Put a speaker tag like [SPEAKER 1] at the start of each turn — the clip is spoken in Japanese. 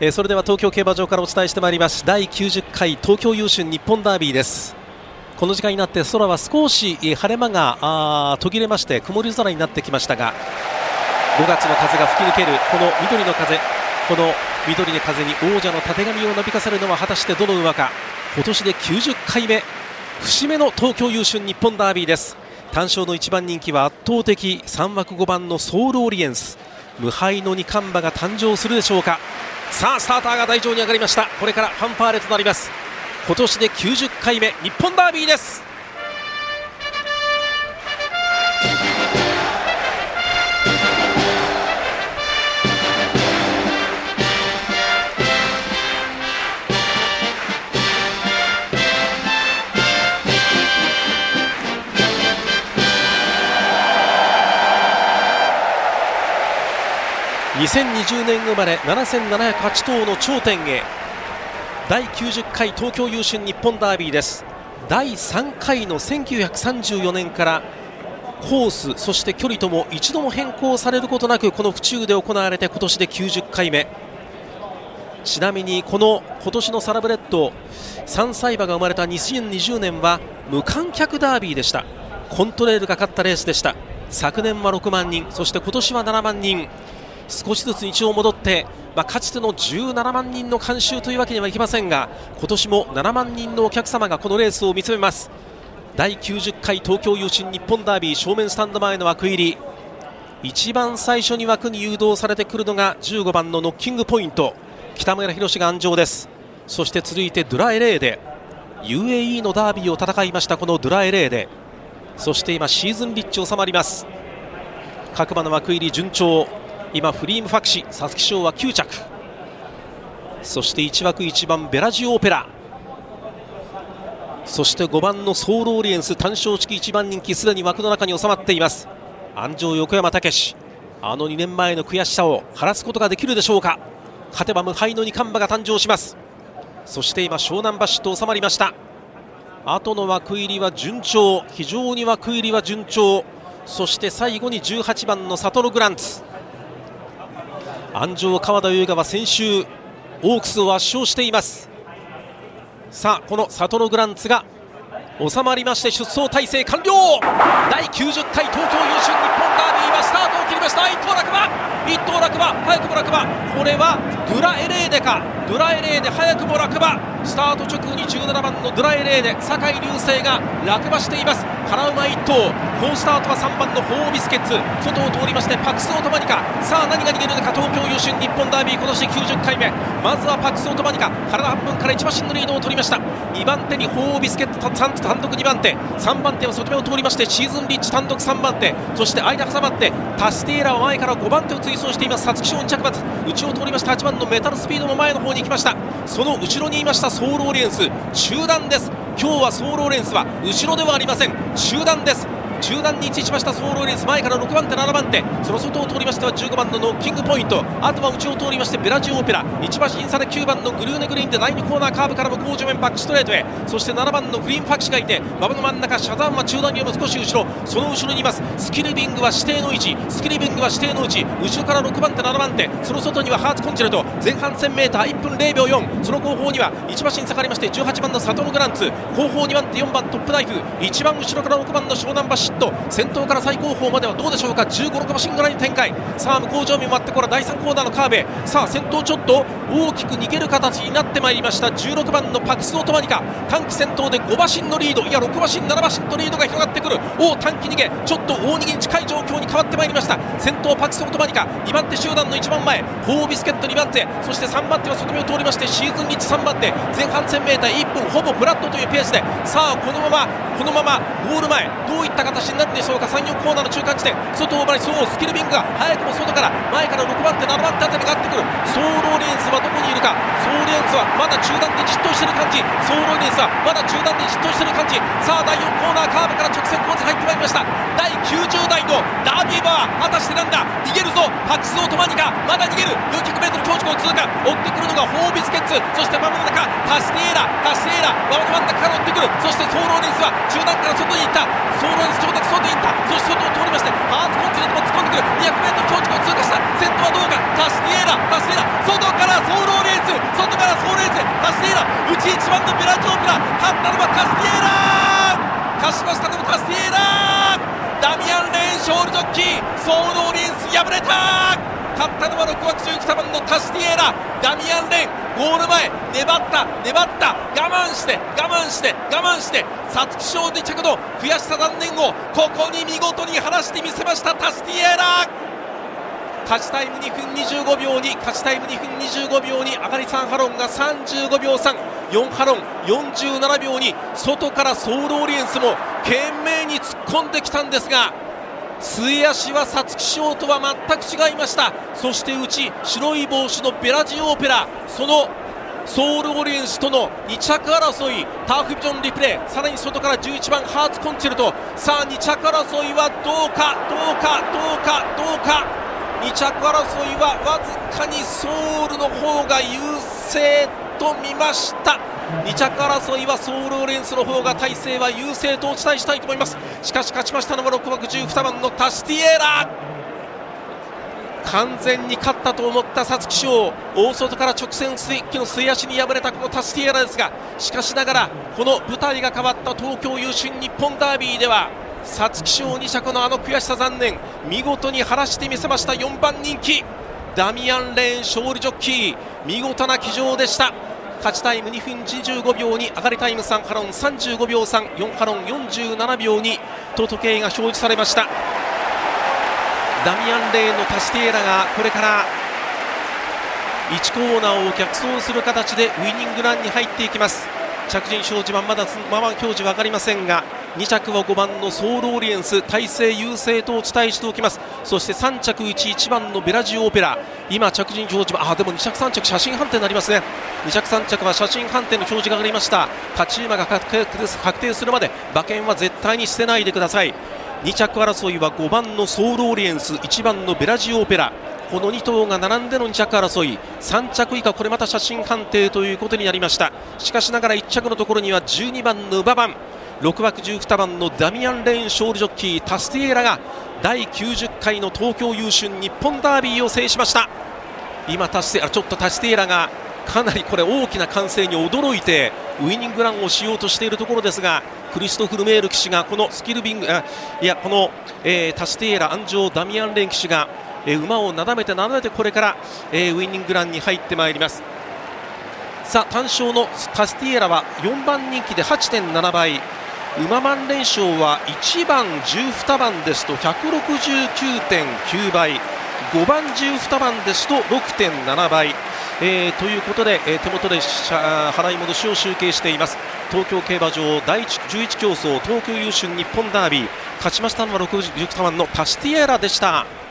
[SPEAKER 1] えー、それでは東京競馬場からお伝えしてまいります。第90回東京優春日本ダービーです。この時間になって空は少し晴れ間が途切れまして曇り空になってきましたが5月の風が吹き抜けるこの緑の風この緑の風に王者のたてがみをなびかせるのは果たしてどの馬か。今年で90回目節目の東京優春日本ダービーです。単勝の1番人気は圧倒的3枠5番のソウルオリエンス。無敗の2冠馬が誕生するでしょうか。さあスターターが台上に上がりました。これからファンファーレとなります。今年で90回目日本ダービーです。2020年生まれ7708頭の頂点へ。第90回東京優春日本ダービーです。第3回の1934年からコースそして距離とも一度も変更されることなくこの府中で行われて今年で90回目ちなみにこの今年のサラブレッド3歳馬が生まれた2020年は無観客ダービーでした。コントレールが勝ったレースでした。昨年は6万人そして今年は7万人。少しずつ日常戻って、まあ、かつての17万人の観衆というわけにはいきませんが今年も7万人のお客様がこのレースを見つめます。第90回東京優進日本ダービー正面スタンド前の枠入り。一番最初に枠に誘導されてくるのが15番のノッキングポイント。北村宏が安城です。そして続いてドゥラエレーデ UAE のダービーを戦いましたこのドゥラエレーデそして今シーズンリッチ収まります。各馬の枠入り順調。今フリームファクシー皐月賞は9着。そして1枠1番ベラジオオペラ。そして5番のソウルオリエンス単勝式1番人気すでに枠の中に収まっています。安城横山武史。あの2年前の悔しさを晴らすことができるでしょうか。勝てば無敗の2冠馬が誕生します。そして今湘南バッシュと収まりました。後の枠入りは順調。非常に枠入りは順調。そして最後に18番のサトルグランツ。安城川田優雅は先週オークスを圧勝しています。さあこのサトノグランツが収まりまして出走体制完了。第90回東京優勝日本ダービーはスタートを切りました。1頭落馬1頭落馬早くも落馬これはドゥラエレーデか。ドゥラエレーデ早くも落馬スタート直後に17番のドゥラエレーデ。酒井流星が落馬しています。金馬1頭。好スタートは3番のホービスケッツ。外を通りましてパクスオトマニカ。さあ何が逃げるのか。東京優勝日本ダービー今年90回目。まずはパクスオトマニカ。体半分から1馬身のリードを取りました。2番手にホービスケッツ単独2番手。3番手は外目を通りましてシーズンリッチ単独3番手。そして間挟まってタスティーラは前から5番手を追走しています。皐月賞2着松内を通りました8番のメタルスピードも前の方に行きました。その後ろにいましたソウルオリエンス。集団です。今日はソウルオリエンスは後ろではありません。集団です。中段に位置しましたソールオリンス前から6番手7番手。その外を通りましては15番のノッキングポイント。あとは内を通りましてベラジオオペラ。1馬審査で9番のグルーネグリーンで第2コーナーカーブから向こう上面バックストレートへ。そして7番のグリーンファクシがいて馬場の真ん中シャザンは中段よりも少し後ろ。その後ろにいます。スキルビングは指定の位置。スキルビングは指定の位置。後ろから6番手7番手。その外にはハーツコンチェルト。前半 1000m1 分0秒4その後方には1馬審査かかりまして18番のサトノグランツ。後方2番手4番トップナイフ。一番後ろから6番の湘南バシット。先頭から最後方まではどうでしょうか。15、6馬身ぐらいの展開。さあ向こう上面回ってこれ第3コーナーのカーブさあ先頭ちょっと大きく逃げる形になってまいりました。16番のパクスオトマニカ。短期先頭で5馬身のリード。いや6馬身7馬身とリードが広がってくる。お短期逃げ。ちょっと大逃げに近い状況に変わってまいりました。先頭パクスオトマニカ。2番手集団の一番前。ホービスケット2番手そして3番手は外目を通りましてシーズンリッチ3番手。前半 1000m1 分ほぼフラットというペースで。さあこのままこのままゴール前。どういった形になるんでしょうか。3、4コーナーの中間地点。外を回りそうスキルヴィングが。早くも外から。前から6番手7番手あたりがあってくる。ソールオリエンスはどこにいるか。ソールオリエンスはまだ中段でじっとしている感じ。ソールオリエンスはまだ中段でじっとしている感じ。さあ第4コーナーカーブから直線コース入ってまいりました第90代のダービー馬果たしてなんだ。逃げるぞ。パクスオトマニカ。まだ逃げる。400m 標識を通過追ってくるのがホウオウビスケッツ。そして馬場の中。タスティエーラ。タスティエーラ。馬場の真ん中から追ってくる。そしてソールオリエンスは中段から外に行った。ソーロジョッキーソールオリエンス敗れた勝ったのは6枠11番のタスティエーラ。ダミアン・レンゴール前粘った粘った。我慢して我慢して我慢して。皐月賞2着の悔しさ残念をここに見事に晴らしてみせましたタスティエーラ。勝ちタイム2分25秒に勝ちタイム2分25秒に上がり3ハロンが35秒34ハロン47秒に外からソールオリエンスも懸命に突っ込んできたんですが末足は皐月賞とは全く違いました。そして内白い帽子のベラジオオペラ。そのソウルオリエンスとの2着争い。ターフビジョンリプレイ。さらに外から11番ハーツコンチェルト。さあ2着争いはどうかどうかどうかどうか2着争いはわずかにソウルの方が優勢と見ました。2着争いはソウルオレンスの方が体勢は優勢とお伝えしたいと思います。しかし勝ちましたのは6枠12番のタスティエーラ。完全に勝ったと思った皐月賞大外から直線スイッチの末足に敗れたこのタスティエーラですがしかしながらこの舞台が変わった東京優春日本ダービーでは皐月賞2着のあの悔しさ残念見事に晴らしてみせました4番人気。ダミアン・レーン勝利ジョッキー見事な騎乗でした。勝ちタイム2分25秒に上がりタイム3ハロン35秒34ハロン47秒2と時計が表示されました。ダミアン・レーンのタスティエラがこれから1コーナーを逆走する形でウイニングランに入っていきます。着順表示はまだまま表示分かりませんが2着は5番のソウルオリエンス体勢優勢とお伝えしておきます。そして3着1、1番のベラジオオペラ。今着順表示はあでも2着3着写真判定になりますね。2着3着は写真判定の表示が上がりました。勝ち馬が確定するまで馬券は絶対に捨てないでください。2着争いは5番のソウルオリエンス1番のベラジオオペラ。この2頭が並んでの2着争い。3着以下これまた写真判定ということになりました。しかしながら1着のところには12番の馬番。6枠12番のダミアン・レーン勝利ジョッキータスティエラが第90回の東京優春日本ダービーを制しました。今タスティエラちょっとタスティエラがかなりこれ大きな歓声に驚いてウイニングランをしようとしているところですがクリストフ・ルメール騎手がこのスキルビングいやこの、えー、タスティエラ安城ダミアン・レーン騎手がえ馬をなだめてなだめてこれから、えウイニングランに入ってまいります。さあ単勝のタスティエラは4番人気で8.7倍。馬番連勝は1番、12番ですと169.9倍。5番、12番ですと6.7倍、えー、ということで、えー、手元で払い戻しを集計しています。東京競馬場第11競争東京優駿日本ダービー。勝ちましたのは61番のパシティエラでした。